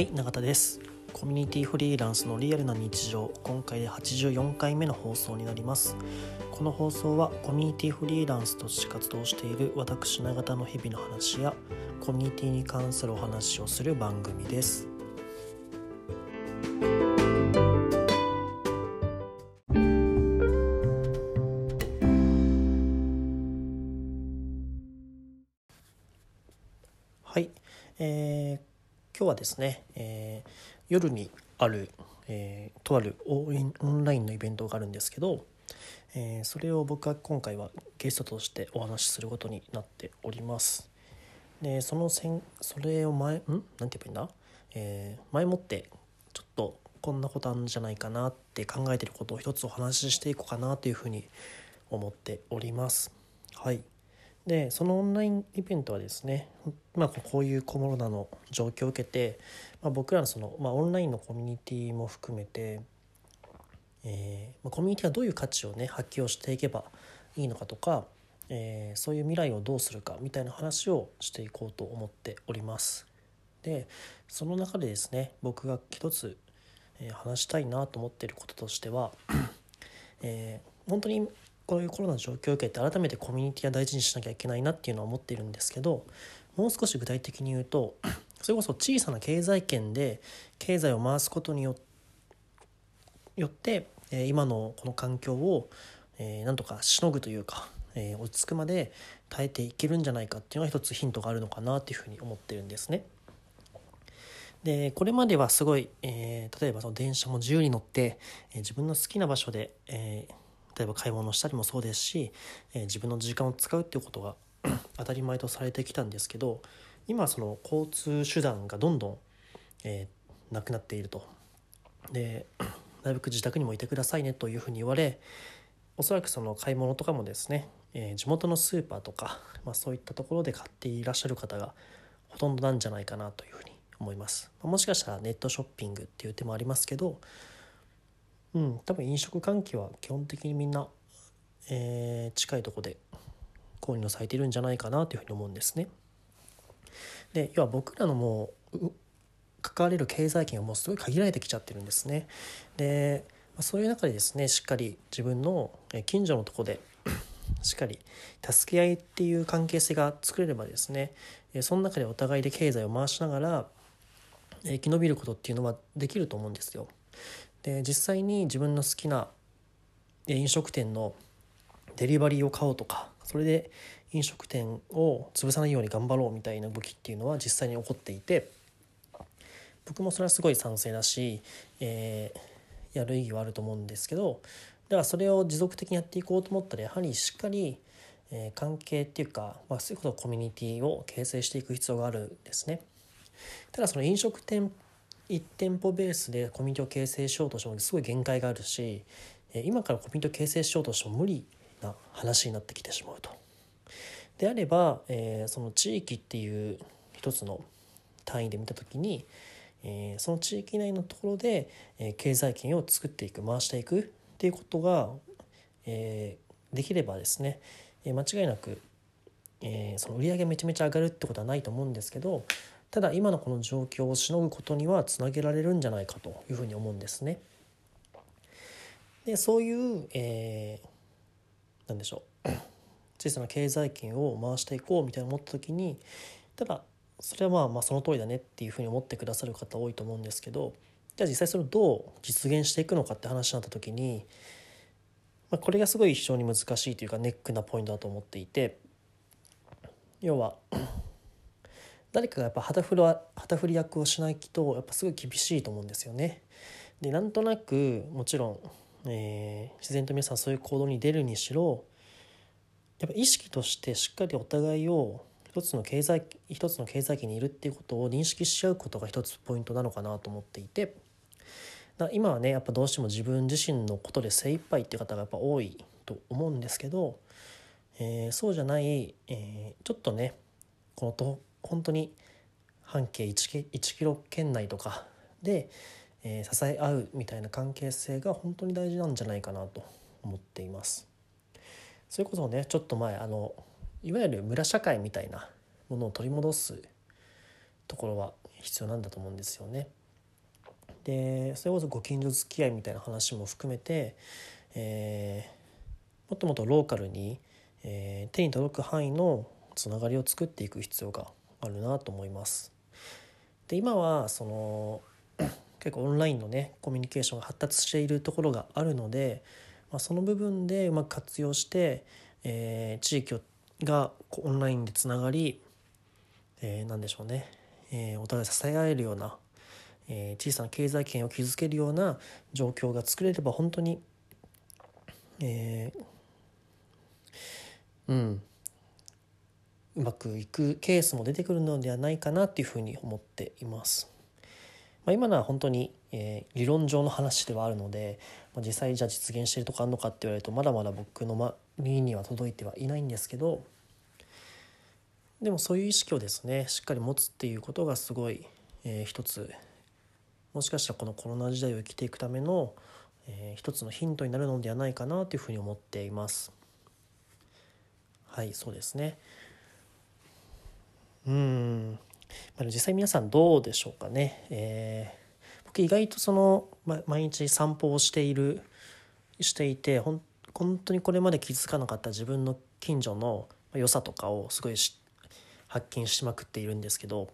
はい永田です。コミュニティフリーランスのリアルな日常。今回で84回目の放送になります。この放送はコミュニティフリーランスとして活動している私永田の日々の話やコミュニティに関するお話をする番組です。ですね、えー、夜にある、えー、とあるオンラインのイベントがあるんですけど、えー、それを僕は今回はゲストとしてお話しすることになっております。でそのせんそれを前ん？なんて言えばいいんだ、えー、前もってちょっとこんなことあるんじゃないかなって考えてることを一つお話ししていこうかなというふうに思っております。はい。でそのオンラインイベントはですね、まあ、こういうコロナの状況を受けて、まあ、僕らのその、まあ、オンラインのコミュニティも含めて、えー、コミュニティはどういう価値をね発揮をしていけばいいのかとか、えー、そういう未来をどうするかみたいな話をしていこうと思っております。でその中でですね僕が一つ、え、話したいなと思っていることとしては、えー、本当にこういうコロナの状況を受けて改めてコミュニティは大事にしなきゃいけないなっていうのは思っているんですけどもう少し具体的に言うと それこそ小さな経済圏で経済を回すことによって今のこの環境をなんとかしのぐというか落ち着くまで耐えていけるんじゃないかっていうのが一つヒントがあるのかなっていうふうに思ってるんですね。でこれまではすごい、えー、例えばその電車も自由に乗って、えー、自分の好きな場所で、えー、例えば買い物したりもそうですし、えー、自分の時間を使うっていうことが 当たり前とされてきたんですけど今その交通手段がどんどん、えー、なくなっていると。で なるべく自宅にもいてくださいねというふうに言われおそらくその買い物とかもですね、えー、地元のスーパーとか、まあ、そういったところで買っていらっしゃる方がほとんどなんじゃないかなというふうに思います。もしかしたらネットショッピングっていう手もありますけどうん多分飲食関係は基本的にみんな、えー、近いとこで購入されているんじゃないかなというふうに思うんですね。で要は僕らのもう関われる経済圏がもうすごい限られてきちゃってるんですね。でそういう中でですねしっかり自分の近所のとこで しっかり助け合いっていう関係性が作れればですねその中でお互いで経済を回しながら生き延びることっていうのはできると思うんですよ。で実際に自分の好きな飲食店のデリバリーを買おうとかそれで飲食店を潰さないように頑張ろうみたいな動きっていうのは実際に起こっていて僕もそれはすごい賛成だし、えー、やる意義はあると思うんですけどだからそれを持続的にやっていこうと思ったらやはりしっかり、えー、関係っていうか、まあ、そういうことコミュニティを形成していく必要があるんですね。ただその飲食店1店舗ベースでコミュニティを形成しようとしてもすごい限界があるし今からコミュニティを形成しようとしても無理な話になってきてしまうと。であれば、えー、その地域っていう一つの単位で見た時に、えー、その地域内のところで、えー、経済圏を作っていく回していくっていうことが、え、できればですね、え、間違いなく、え、その売り上げめちゃめちゃ上がるってことはないと思うんですけどただ今のこの状況をしのぐことにはつなげられるんじゃないかというふうに思うんですね。でそういう、えー、何でしょう 小さな経済圏を回していこうみたいな思った時にただそれはまあまあその通りだねっていうふうに思ってくださる方多いと思うんですけどじゃあ実際それをどう実現していくのかって話になった時に、まあ、これがすごい非常に難しいというかネックなポイントだと思っていて要は誰かがやっぱ旗振り旗振り役をしないとやっぱすごい厳しいと思うんですよね。でなんとなくもちろん、えー、自然と皆さんそういう行動に出るにしろやっぱ意識としてしっかりお互いを一つの経済一つの経済圏にいるっていうことを認識し合うことが一つポイントなのかなと思っていて今はねやっぱどうしても自分自身のことで精一杯っていう方がやっぱ多いと思うんですけど、えー、そうじゃない、えー、ちょっとねこのと本当に半径 1, 1キロ圏内とかで、えー、支え合うみたいな関係性が本当に大事なんじゃないかなと思っています。それこそねちょっと前あのいわゆる村社会みたいなものを取り戻すところは必要なんだと思うんですよね。でそれこそご近所付き合いみたいな話も含めて、えー、もっともっとローカルに、えー、手に届く範囲のつながりを作っていく必要があるなと思います。で今はその 結構オンラインのねコミュニケーションが発達しているところがあるので、まあ、その部分でうまく活用して、えー、地域がオンラインでつながり、えー、何でしょうね、えー、お互い支え合えるような、えー、小さな経済圏を築けるような状況が作れれば本当に、えー、うんうまくいくケースも出てくるのではないかなっていうふうに思っています。まあ、今のは本当に、えー、理論上の話ではあるので、まあ、実際じゃあ実現してるとかあるのかって言われるとまだまだ僕の耳には届いてはいないんですけどでもそういう意識をですねしっかり持つっていうことがすごい、えー、一つもしかしたらこのコロナ時代を生きていくための、えー、一つのヒントになるのではないかなというふうに思っています。はいそうですね。うん。実際皆さんどうでしょうかね、えー、僕意外とその、ま、毎日散歩をしているしていてほん本当にこれまで気づかなかった自分の近所の良さとかをすごい発見しまくっているんですけど。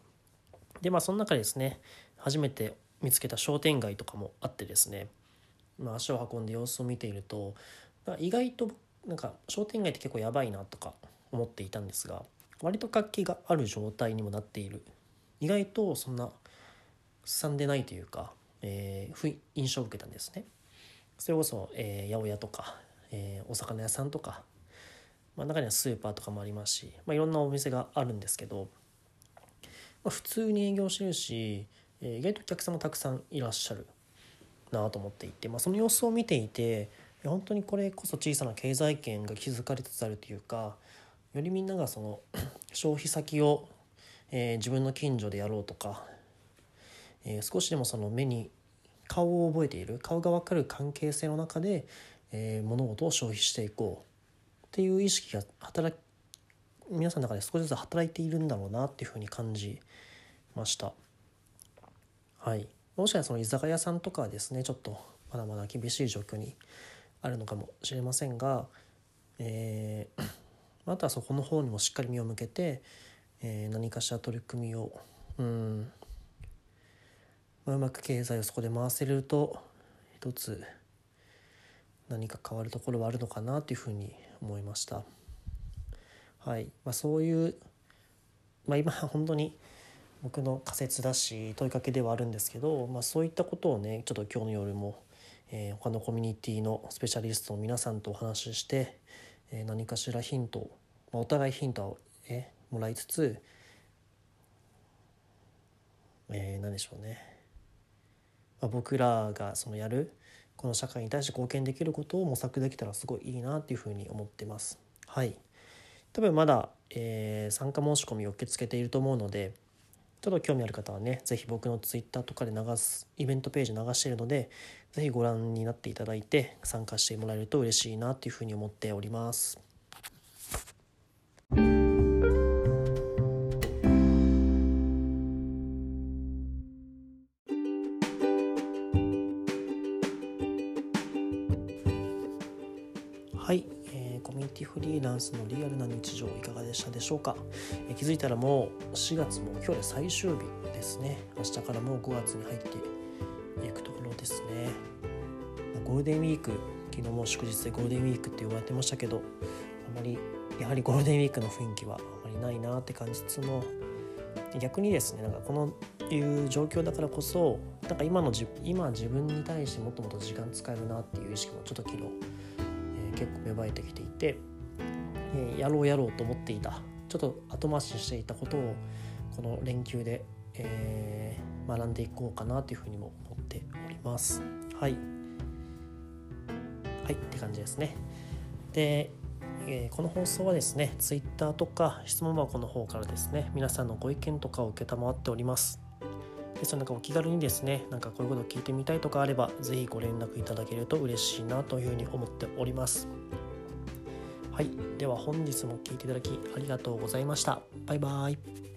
でまあその中でですね初めて見つけた商店街とかもあってですね、まあ、足を運んで様子を見ていると、意外となんか商店街って結構やばいなとか思っていたんですが。割と活気がある状態にもなっている意外とそんなすさんでないというか、えー、印象を受けたんですね。それこそ、えー、八百屋とか、えー、お魚屋さんとか、まあ、中にはスーパーとかもありますし、まあ、いろんなお店があるんですけど、まあ、普通に営業してるし、えー、意外とお客さんもたくさんいらっしゃるなと思っていて、まあ、その様子を見ていて本当にこれこそ小さな経済圏が築かれつつあるというかよりみんながその 消費先を、えー、自分の近所でやろうとか、えー、少しでもその目に顔を覚えている顔が分かる関係性の中で、えー、物事を消費していこうっていう意識が働皆さんの中で少しずつ働いているんだろうなっていうふうに感じました。はい、もしかしたらその居酒屋さんとかはですねちょっとまだまだ厳しい状況にあるのかもしれませんが、えーあとはそこの方にもしっかり目を向けて、えー、何かしら取り組みをうん、ま、うまく経済をそこで回せると一つ何か変わるところはあるのかなというふうに思いました。はいまあ、そういう、まあ、今本当に僕の仮説だし問いかけではあるんですけど、まあ、そういったことをねちょっと今日の夜も、えー、他のコミュニティのスペシャリストの皆さんとお話ししてえ何かしらヒント、まあ、お互いヒントを、えもらいつつ、えー、何でしょうね、まあ、僕らがそのやるこの社会に対して貢献できることを模索できたらすごいいいなっていうふうに思ってます。はい多分まだ、えー、参加申し込みを受け付けていると思うのでちょっと興味ある方はね是非僕の Twitter とかで流すイベントページ流しているので是非ご覧になっていただいて参加してもらえると嬉しいなというふうに思っております。はい、ニティフリーランスのリアルな日常いかがでしたでしょうか、え、気づいたらもう4月も今日で最終日ですね。明日からもう5月に入っていくところですね。ゴールデンウィーク昨日も祝日でゴールデンウィークって呼ばれてましたけどあまりやはりゴールデンウィークの雰囲気はあまりないなって感じつつも逆にですねなんかこのいう状況だからこそなんか今の今自分に対してもっともっと時間使えるなっていう意識もちょっと昨日結構芽生えてきていて、えー、やろうやろうと思っていたちょっと後回ししていたことをこの連休で、えー、学んでいこうかなというふうにも思っております。はい。はいって感じですね。で、えー、この放送はですね Twitter とか質問箱の方からですね皆さんのご意見とかを承っております。ですのでお気軽にですねなんかこういうことを聞いてみたいとかあれば是非ご連絡いただけると嬉しいなというふうに思っております。はい。では本日も聴いていただきありがとうございました。バイバイ。